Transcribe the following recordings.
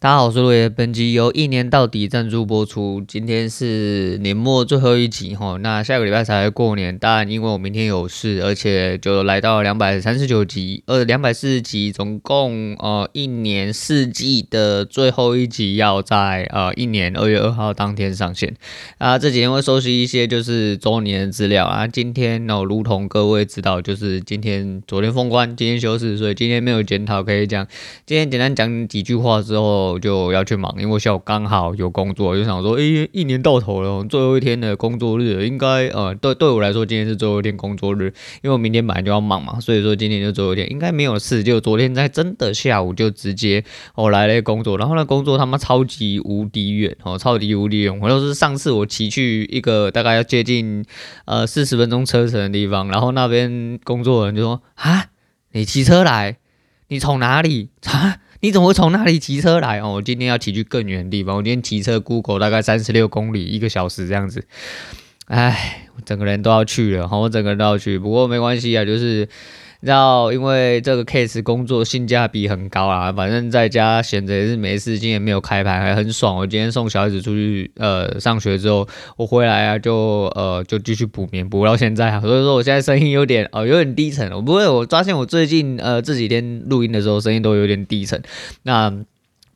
大家好，我是路野。本集由一年到底赞助播出。今天是年末最后一集哈，那下个礼拜才过年。当然，因为我明天有事，而且就来到两百三十九集，呃，两百四十集，总共呃一年四季的最后一集要在呃一年二月二号当天上线。啊，这几天会收集一些就是周年的资料啊。今天呢，如同各位知道，就是今天昨天封关，今天休市，所以今天没有检讨可以讲。今天简单讲几句话之后。我就要去忙，因为我下午刚好有工作，就想说，哎、一年到头了，最后一天的工作日，应该呃，对对我来说，今天是最后一天工作日，因为我明天本来就要忙嘛，所以说今天就最后一天，应该没有事。就昨天在真的下午就直接我来了工作，然后那工作他妈超级无敌远哦，超级无敌远。我就是上次我骑去一个大概要接近呃四十分钟车程的地方，然后那边工作人就说啊，你骑车来，你从哪里啊？你怎么会从那里骑车来哦？我今天要骑去更远的地方。我今天骑车 Google 大概三十六公里，一个小时这样子。哎，我整个人都要去了，好，我整个人都要去。不过没关系啊，就是。然后因为这个 case 工作性价比很高啊，反正在家闲着也是没事，今天没有开盘，还很爽。我今天送小孩子出去呃上学之后，我回来啊就呃就继续补眠，补到现在啊。所以说我现在声音有点哦、有点低沉。我不会，我发现我最近呃这几天录音的时候声音都有点低沉。那。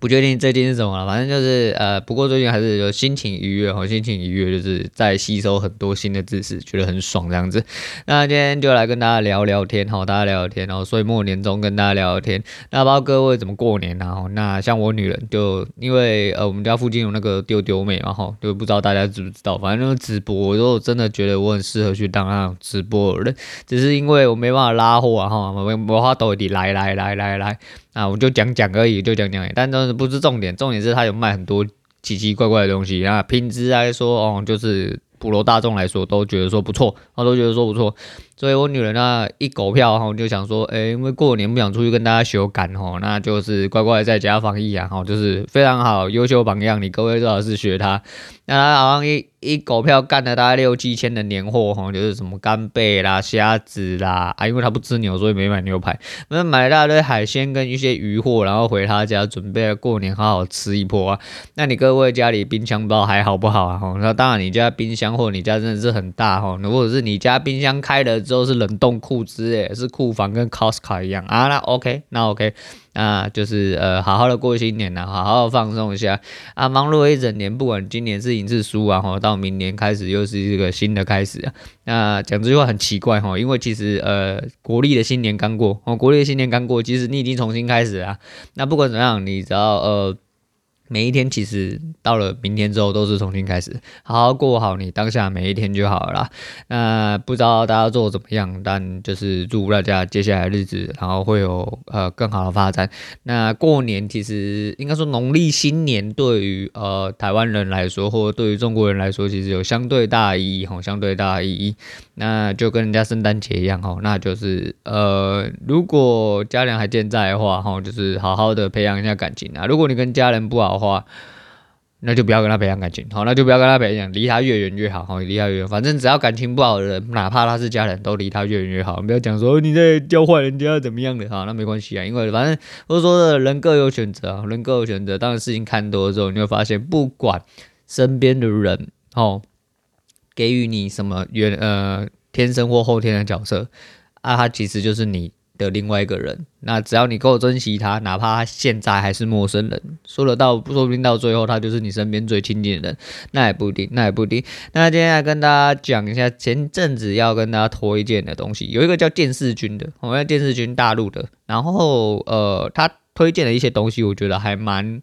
不确定最近是什么了，反正就是呃，不过最近还是有心情愉悦，好心情愉悦，就是在吸收很多新的知识，觉得很爽这样子。那今天就来跟大家聊聊天，好，大家聊聊天，然后岁末年终跟大家聊聊天。那不知道各位怎么过年呢？那像我女人就因为呃我们家附近有那个丢丢妹嘛，哈，就不知道大家知不知道，反正那个直播，我就真的觉得我很适合去当那种直播的人，只是因为我没办法拉货啊，哈，我我花兜里来来来来来。来啊，我就讲讲而已，就讲讲而已，但都是不是重点，重点是他有卖很多奇奇怪怪的东西啊，品质来说哦，就是普罗大众来说都觉得说不错，啊都觉得说不错。所以我女人呢一狗票哈，就想说，哎、因为过年不想出去跟大家修改哈，那就是乖乖在家防疫啊，哈，就是非常好，优秀榜样，你各位最好是学他。那他好像一一狗票干了大概六七千的年货哈，就是什么干贝啦、虾子啦，啊，因为他不吃牛，所以没买牛排，那买了大堆海鲜跟一些鱼货，然后回他家准备过年好好吃一波啊。那你各位家里冰箱不知道还好不好啊？哈，那当然你家冰箱或你家真的是很大哈，如果是你家冰箱开了。之后是冷冻库之类，是库房跟 Costco 一样啊，那 OK，那 OK，那就是呃，好好的过新年呐，好好的放松一下啊，忙碌了一整年，不管今年是赢是输啊，哈，到明年开始又是一个新的开始啊。那讲这句话很奇怪哈，因为其实呃，国历的新年刚过，哦，国历的新年刚过，其实你已经重新开始啊。那不管怎样，你只要呃。每一天其实到了明天之后都是重新开始，好好过好你当下每一天就好了。那不知道大家做怎么样，但就是祝大家接下来日子，然后会有呃更好的发展。那过年其实应该说农历新年对于呃台湾人来说，或对于中国人来说，其实有相对大意义吼，相对大意义。那就跟人家圣诞节一样吼，那就是呃如果家人还健在的话吼，就是好好的培养一下感情啊。如果你跟家人不好，话，那就不要跟他培养感情，好，那就不要跟他培养，离他越远越好，好，离他越远，反正只要感情不好的人，哪怕他是家人，都离他越远越好，不要讲说你在教坏人家怎么样的，好，那没关系啊，因为反正我说的人各有选择啊，人各有选择，当然事情看多了之后，你会发现，不管身边的人，哦，给予你什么原呃天生或后天的角色，啊，他其实就是你。的另外一个人，那只要你够珍惜他，哪怕他现在还是陌生人，说得到，说不定到最后他就是你身边最亲近的人，那也不一定，那也不一定。那今天来跟大家讲一下前阵子要跟大家推荐的东西，有一个叫电视君的，我们电视君大陆的，然后呃，他推荐的一些东西，我觉得还蛮。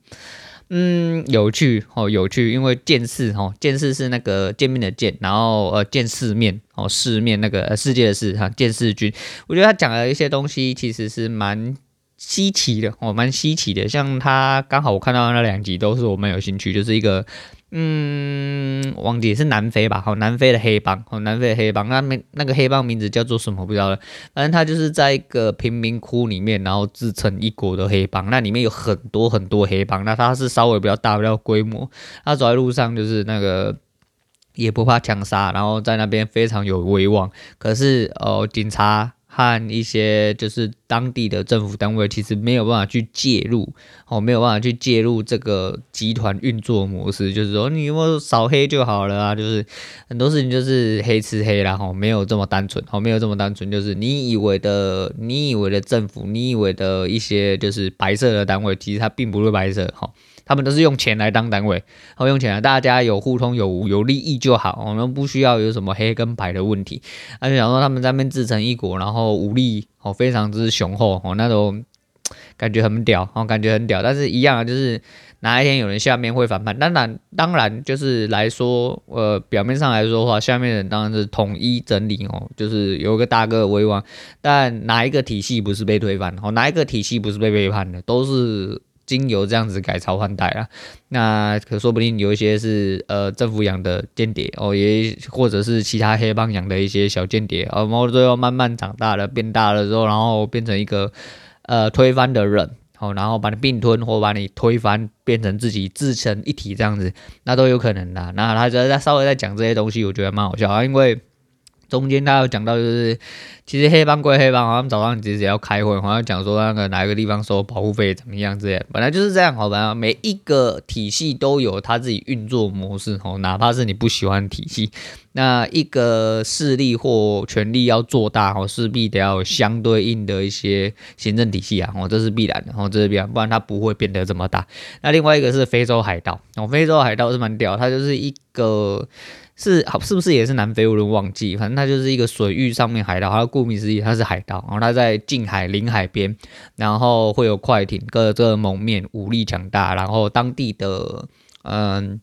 嗯，有趣哦，有趣，因为见世哦，见世是那个见面的见，然后呃，见世面哦，世面那个世界的世哈，见世君，我觉得他讲的一些东西其实是蛮稀奇的哦，蛮稀奇的，像他刚好我看到那两集都是我蛮有兴趣，就是一个。嗯，忘记是南非吧？好，南非的黑帮，好，南非的黑帮，那名那个黑帮名字叫做什么？不知道了。反正他就是在一个贫民窟里面，然后自成一国的黑帮。那里面有很多很多黑帮，那他是稍微比较大，比较规模。他走在路上就是那个也不怕枪杀，然后在那边非常有威望。可是哦，警察和一些就是当地的政府单位其实没有办法去介入，哦，没有办法去介入这个集团运作模式，就是说你有没有扫黑就好了啊，就是很多事情就是黑吃黑啦，吼，没有这么单纯，吼，没有这么单纯，就是你以为的，你以为的政府，你以为的一些就是白色的单位，其实它并不是白色，吼。他们都是用钱来当单位，然后用钱来！大家有互通有有利益就好，我们不需要有什么黑跟白的问题。而且想说他们在那边自成一国，然后武力哦非常之雄厚哦，那种感觉很屌哦，感觉很屌。但是一样啊，就是哪一天有人下面会反叛，当然当然就是来说，呃，表面上来说的话，下面人当然是统一整理哦，就是有个大哥为王。但哪一个体系不是被推翻？哦，哪一个体系不是被背叛的？都是。经由这样子改朝换代啊，那可说不定有一些是呃政府养的间谍哦，也或者是其他黑帮养的一些小间谍哦，然后最后慢慢长大了，变大了之后，然后变成一个呃推翻的人，哦，然后把你并吞或把你推翻，变成自己自成一体这样子，那都有可能的。那他觉得稍微在讲这些东西，我觉得蛮好笑啊，因为。中间他有讲到，就是其实黑帮归黑帮，好像早上其实要开会，好像讲说那个哪一个地方收保护费怎么样之类的，本来就是这样，好吧？每一个体系都有他自己运作模式，吼，哪怕是你不喜欢体系，那一个势力或权力要做大，吼，势必得要有相对应的一些行政体系啊，哦，这是必然的，哦，这是必然，不然它不会变得这么大。那另外一个是非洲海盗，哦，非洲海盗是蛮屌，它就是一个。是好，是不是也是南非？我都忘记，反正它就是一个水域上面海盗。它顾名思义，它是海盗。然后它在近海、临海边，然后会有快艇，各个蒙面，武力强大。然后当地的嗯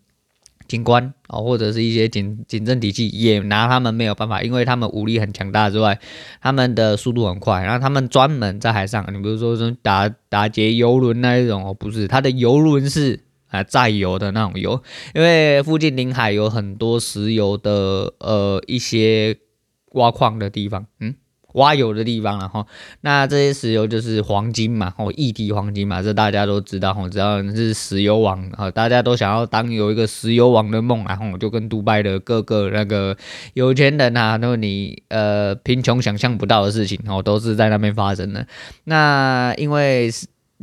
警官啊，或者是一些警警政体系也拿他们没有办法，因为他们武力很强大之外，他们的速度很快。然后他们专门在海上，你比如说打打劫游轮那一种哦，不是，他的游轮是。啊，载油的那种油，因为附近临海有很多石油的呃一些挖矿的地方，嗯，挖油的地方，然后那这些石油就是黄金嘛，哦，液体黄金嘛，这大家都知道，哦，只要是石油王啊，大家都想要当有一个石油王的梦，然后就跟杜拜的各个那个有钱人啊，那你呃贫穷想象不到的事情，哦，都是在那边发生的。那因为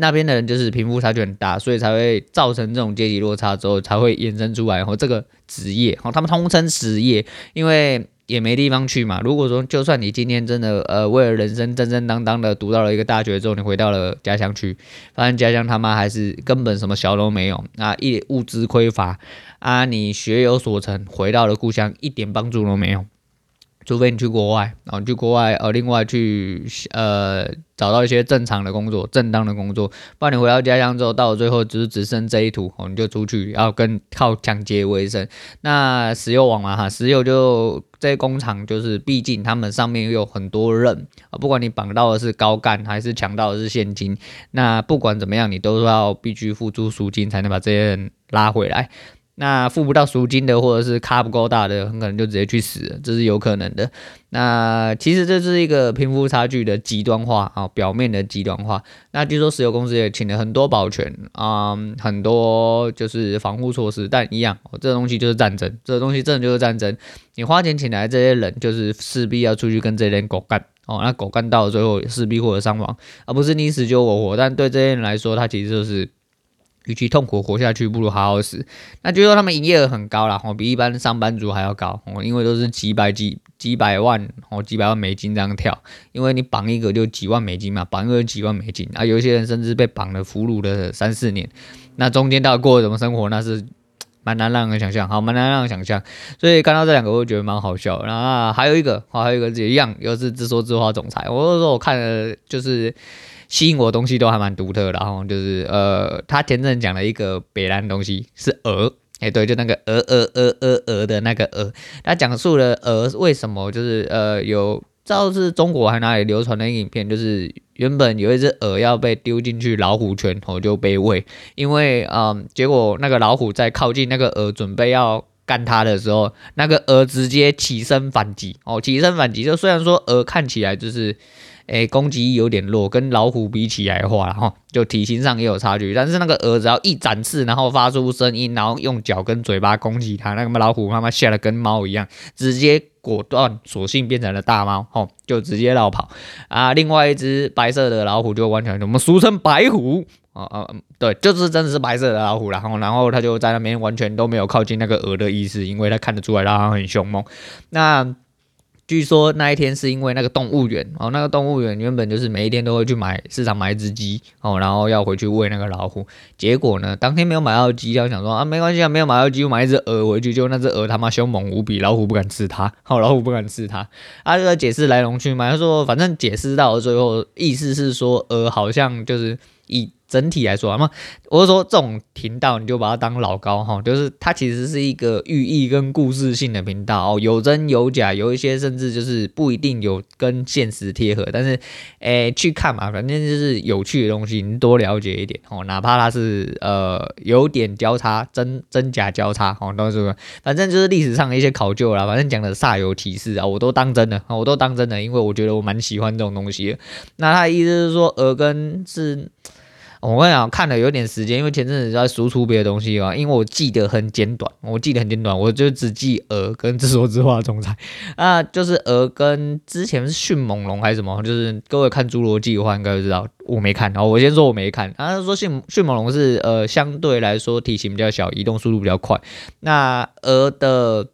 那边的人就是贫富差距很大，所以才会造成这种阶级落差之后，才会衍生出来。然后这个职业，哦，他们通称职业，因为也没地方去嘛。如果说就算你今天真的呃为了人生正正当当的读到了一个大学之后，你回到了家乡去，发现家乡他妈还是根本什么小都没有啊，一物资匮乏啊，你学有所成，回到了故乡一点帮助都没有。除非你去国外，然后去国外，呃，另外去，呃，找到一些正常的工作、正当的工作，不然你回到家乡之后，到了最后只是只剩这一途，哦，你就出去要跟靠抢劫为生。那石油王嘛，哈，石油就这些工厂，就是毕竟他们上面有很多人啊，不管你绑到的是高干还是抢到的是现金，那不管怎么样，你都要必须付出赎金才能把这些人拉回来。那付不到赎金的，或者是咖不够大的，很可能就直接去死，这是有可能的。那其实这是一个贫富差距的极端化啊，表面的极端化。那据说石油公司也请了很多保全啊、嗯，很多就是防护措施，但一样，这东西就是战争，这个东西真的就是战争。你花钱请来这些人，就是势必要出去跟这些人狗干哦，那狗干到了最后势必会有伤亡，而不是你死就我活。但对这些人来说，他其实就是。与其痛苦活下去，不如好好死。那就说他们营业额很高啦，哦，比一般上班族还要高哦，因为都是几百几几百万哦，几百万美金这样跳。因为你绑一个就几万美金嘛，绑一个几万美金啊。有些人甚至被绑了俘虏了三四年，那中间到底过什么生活，那是蛮难让人想象，好，蛮难让人想象。所以看到这两个，我会觉得蛮好笑。然后还有一个，还有一个也一样，又是自说自话总裁。我就说我看了就是。吸引我的东西都还蛮独特，然后就是呃，他前阵讲了一个北兰东西是鹅，哎、对，就那个鹅鹅鹅鹅鹅的那个鹅，他讲述了鹅为什么就是呃有，知道是中国还哪里流传的影片，就是原本有一只鹅要被丢进去老虎圈，后就被喂，因为嗯、结果那个老虎在靠近那个鹅准备要干它的时候，那个鹅直接起身反击，哦，起身反击，就虽然说鹅看起来就是。诶，攻击力有点弱，跟老虎比起来的话，然后就体型上也有差距。但是那个鹅只要一展翅，然后发出声音，然后用脚跟嘴巴攻击它，那个老虎妈妈吓得跟猫一样，直接果断索性变成了大猫，吼，就直接绕跑啊。另外一只白色的老虎就完全我们俗称白虎，啊啊，对，就是真的是白色的老虎，然后然后它就在那边完全都没有靠近那个鹅的意思，因为它看得出来它很凶猛。那据说那一天是因为那个动物园哦，那个动物园原本就是每一天都会去买市场买一只鸡哦，然后要回去喂那个老虎。结果呢，当天没有买到鸡，要想说啊，没关系啊，没有买到鸡，我买一只鹅回去，就那只鹅他妈凶猛无比，老虎不敢吃它，好，老虎不敢吃它。啊，这个解释来龙去脉，他说反正解释到最后，意思是说鹅好像就是以。整体来说，那么我是说，这种频道你就把它当老高哈，就是它其实是一个寓意跟故事性的频道哦，有真有假，有一些甚至就是不一定有跟现实贴合，但是诶、去看嘛，反正就是有趣的东西，你多了解一点哦，哪怕它是呃有点交叉，真真假交叉哦，都是反正就是历史上的一些考究啦，反正讲的煞有其事啊，我都当真的，我都当真的，因为我觉得我蛮喜欢这种东西的。那他的意思是说，耳根是。我跟你讲，看了有点时间，因为前阵子在输出别的东西啊。因为我记得很简短，我记得很简短，我就只记鹅跟自说自话的总裁啊，就是鹅跟之前是迅猛龙还是什么，就是各位看侏罗纪的话应该就知道，我没看。然后我先说我没看，他说迅迅猛龙是呃相对来说体型比较小，移动速度比较快。那鹅的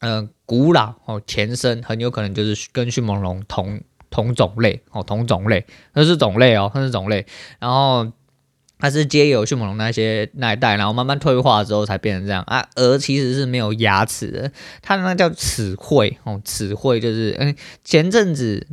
呃古老哦前身很有可能就是跟迅猛龙同。同种类哦，同种类，那是种类哦，那是种类。然后它是接有迅猛龙那些那一代，然后慢慢退化之后才变成这样啊。鹅其实是没有牙齿的，它那叫齿喙哦，齿喙就是嗯，前阵子。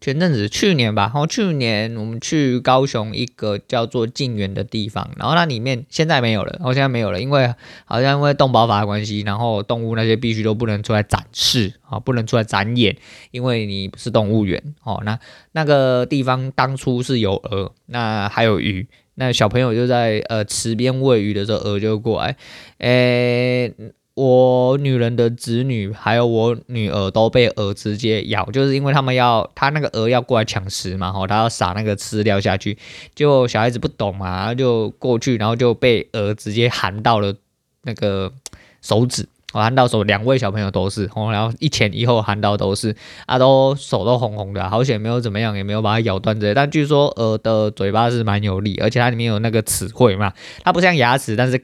前阵子去年吧，然后去年我们去高雄一个叫做静园的地方，然后那里面现在没有了，然后现在没有了，因为好像因为动保法的关系，然后动物那些必须都不能出来展示啊，不能出来展演，因为你不是动物园哦。那那个地方当初是有鹅，那还有鱼，那小朋友就在呃池边喂鱼的时候，鹅就过来，诶。我女人的子女还有我女儿都被鹅直接咬，就是因为他们要，他那个鹅要过来抢食嘛，吼，他要撒那个饲料下去，就小孩子不懂嘛，然后就过去，然后就被鹅直接含到了那个手指，我含到手，两位小朋友都是，然后一前一后含到都是，啊，都手都红红的，好险没有怎么样，也没有把它咬断之类，但据说鹅的嘴巴是蛮有力，而且它里面有那个齿喙嘛，它不像牙齿，但是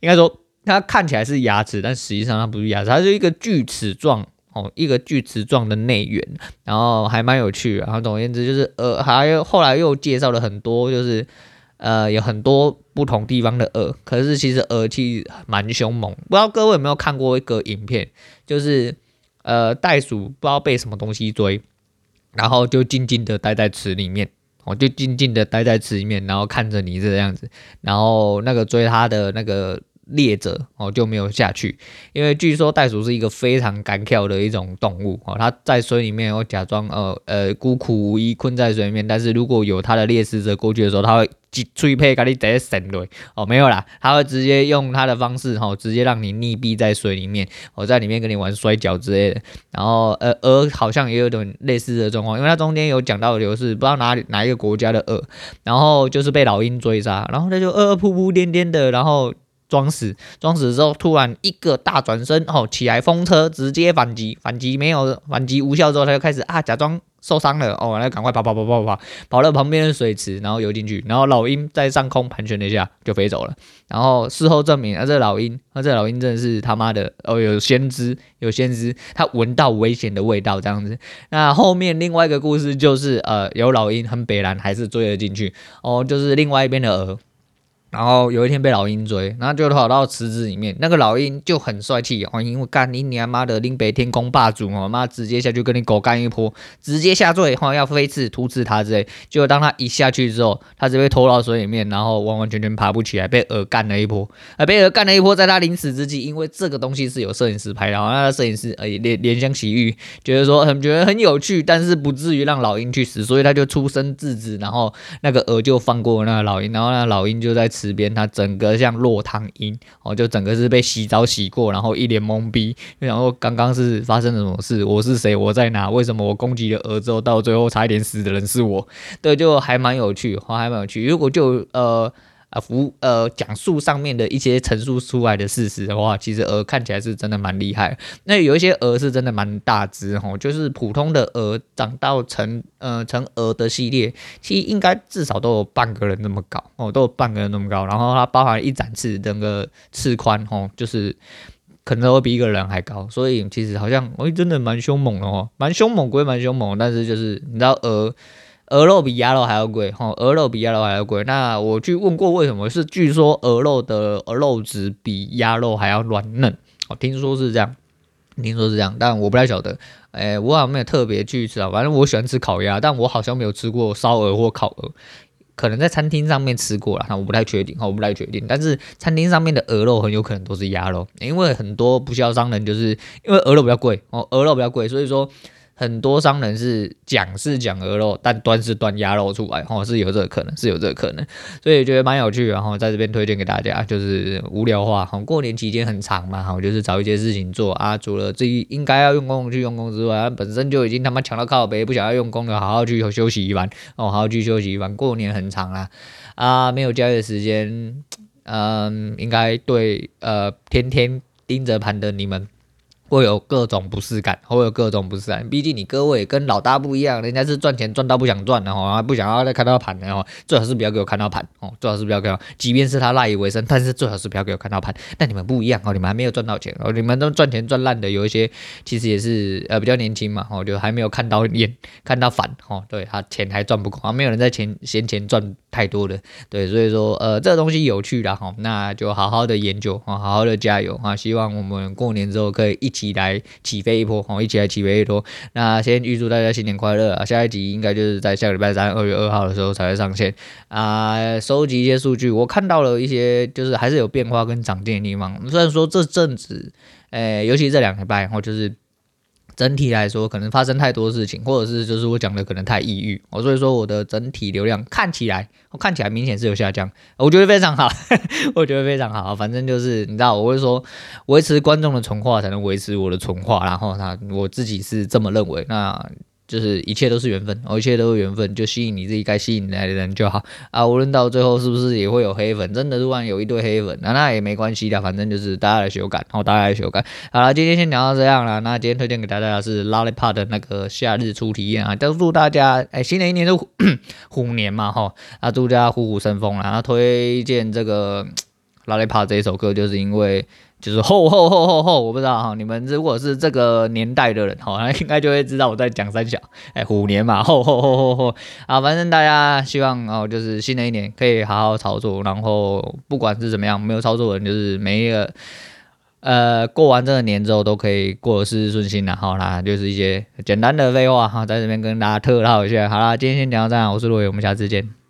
应该说。它看起来是牙齿，但实际上它不是牙齿，它是一个锯齿状哦，一个锯齿状的内缘，然后还蛮有趣。然后总而言之就是呃，还有后来又介绍了很多，就是呃有很多不同地方的鹅，可是其实鹅其实蛮凶猛。不知道各位有没有看过一个影片，就是呃袋鼠不知道被什么东西追，然后就静静的待在池里面，哦就静静的待在池里面，然后看着你这样子，然后那个追它的那个。猎者哦就没有下去，因为据说袋鼠是一个非常敢跳的一种动物哦，它在水里面会假装呃呃孤苦无依困在水里面，但是如果有它的猎食者过去的时候，它会追配给你直接闪雷哦没有啦，它会直接用它的方式哦直接让你溺毙在水里面，我在里面跟你玩摔跤之类的，然后呃鹅好像也有点类似的状况，因为它中间有讲到的是不知道哪里哪一个国家的鹅，然后就是被老鹰追杀，然后它就呃扑扑颠颠的，然后。装死，装死之后，突然一个大转身，哦，起来风车，直接反击，反击没有，反击无效之后，他就开始啊，假装受伤了，哦，那赶快跑跑跑跑跑，跑到旁边的水池，然后游进去，然后老鹰在上空盘旋了一下，就飞走了。然后事后证明，啊，这老鹰，啊，这老鹰真的是他妈的，哦，有先知，有先知，他闻到危险的味道，这样子。那后面另外一个故事就是，呃，有老鹰很北蓝，还是追了进去，哦，就是另外一边的鹅。然后有一天被老鹰追，然后就跑到池子里面，那个老鹰就很帅气哦，因为干你娘妈的林北天空霸主哦，妈直接下去跟你狗干一波，直接下坠，哈要飞刺突刺他之类。结果当他一下去之后，他就被拖到水里面，然后完完全全爬不起来，被鹅干了一波。啊，被鹅干了一波，在他临死之际，因为这个东西是有摄影师拍的，然后那个摄影师呃怜怜香惜玉，觉得说很觉得很有趣，但是不至于让老鹰去死，所以他就出声制止，然后那个鹅就放过那个老鹰，然后那个老鹰就在池边，他整个像落汤鹰哦，就整个是被洗澡洗过，然后一脸懵逼，然后刚刚是发生了什么事？我是谁？我在哪？为什么我攻击了鹅之后，到最后差一点死的人是我？对，就还蛮有趣，还蛮有趣。如果就呃啊，服呃讲述上面的一些陈述出来的事实的话，其实鹅看起来是真的蛮厉害。那有一些鹅是真的蛮大只吼，就是普通的鹅长到成呃成鹅的系列，其实应该至少都有半个人那么高哦，都有半个人那么高。然后它包含一展翅，整个翅宽吼，就是可能会比一个人还高。所以其实好像哎，真的蛮凶猛的哦，蛮凶猛归蛮凶猛，但是就是你知道鹅。鹅肉比鸭肉还要贵，哈，鹅肉比鸭肉还要贵。那我去问过为什么，是据说鹅肉的鹅肉质比鸭肉还要软嫩，哦，听说是这样，听说是这样，但我不太晓得，哎、我好像没有特别去吃啊，反正我喜欢吃烤鸭，但我好像没有吃过烧鹅或烤鹅，可能在餐厅上面吃过了，那我不太确定，我不太确定。但是餐厅上面的鹅肉很有可能都是鸭肉，因为很多不肖商人就是因为鹅肉比较贵，哦，鹅肉比较贵，所以说。很多商人是讲是讲鹅肉，但端是端鸭肉出来，哦，是有这个可能，是有这个可能，所以觉得蛮有趣的，然后在这边推荐给大家，就是无聊化，哈，过年期间很长嘛，哈，就是找一些事情做啊，除了自己应该要用功去用功之外，本身就已经他妈强到靠背，不想要用功的，好好去休息一晚，哦，好好去休息一晚，过年很长啦，啊，没有假日时间，嗯，应该对，呃，天天盯着盘的你们。会有各种不适感，会有各种不适感。毕竟你各位跟老大不一样，人家是赚钱赚到不想赚的哈，不想要再看到盘的哦，最好是不要给我看到盘哦，最好是不要给我，即便是他赖以为生，但是最好是不要给我看到盘。但你们不一样哦，你们还没有赚到钱哦，你们都赚钱赚烂的，有一些其实也是呃比较年轻嘛哦，就还没有看到眼看到反哦，对他钱还赚不够，啊没有人在钱闲钱赚太多的，对，所以说呃这个东西有趣的哈，那就好好的研究啊，好好的加油啊，希望我们过年之后可以一起。来起飞一波，哦，一起来起飞一波。那先预祝大家新年快乐啊！下一集应该就是在下个礼拜三，二月二号的时候才会上线啊。收集一些数据，我看到了一些，就是还是有变化跟长进的地方。虽然说这阵子，诶、尤其这两个礼拜，然后就是。整体来说，可能发生太多事情，或者是就是我讲的可能太抑郁，我，所以说我的整体流量看起来，我看起来明显是有下降，我觉得非常好，我觉得非常好，反正就是你知道，我会说维持观众的存话才能维持我的存话，然后他我自己是这么认为，那。就是一切都是缘分，哦，一切都是缘分，就吸引你自己该吸引来的人就好啊。无论到最后是不是也会有黑粉，真的突然有一堆黑粉，那那也没关系的，反正就是大家来修改，然后大家来修改。好了，今天先聊到这样了。那今天推荐给大家的是 Lollipop 的那个夏日初体验啊，就祝大家哎、新的一年是虎，年嘛，哈，啊，祝大家虎虎生风啦。然后推荐这个 Lollipop 这一首歌，就是因为。就是吼吼吼吼吼，我不知道哈，你们如果是这个年代的人哈，那 应该就会知道我在讲三小，哎，虎年嘛，吼吼吼吼吼，啊，反正大家希望哦，就是新的一年可以好好操作，然后不管是怎么样，没有操作的人就是每一个，呃，过完这个年之后都可以过得事事顺心的，好啦，就是一些简单的废话哈，在这边跟大家特唠一下，好啦，今天先讲到这样，我是罗伟，我们下次见。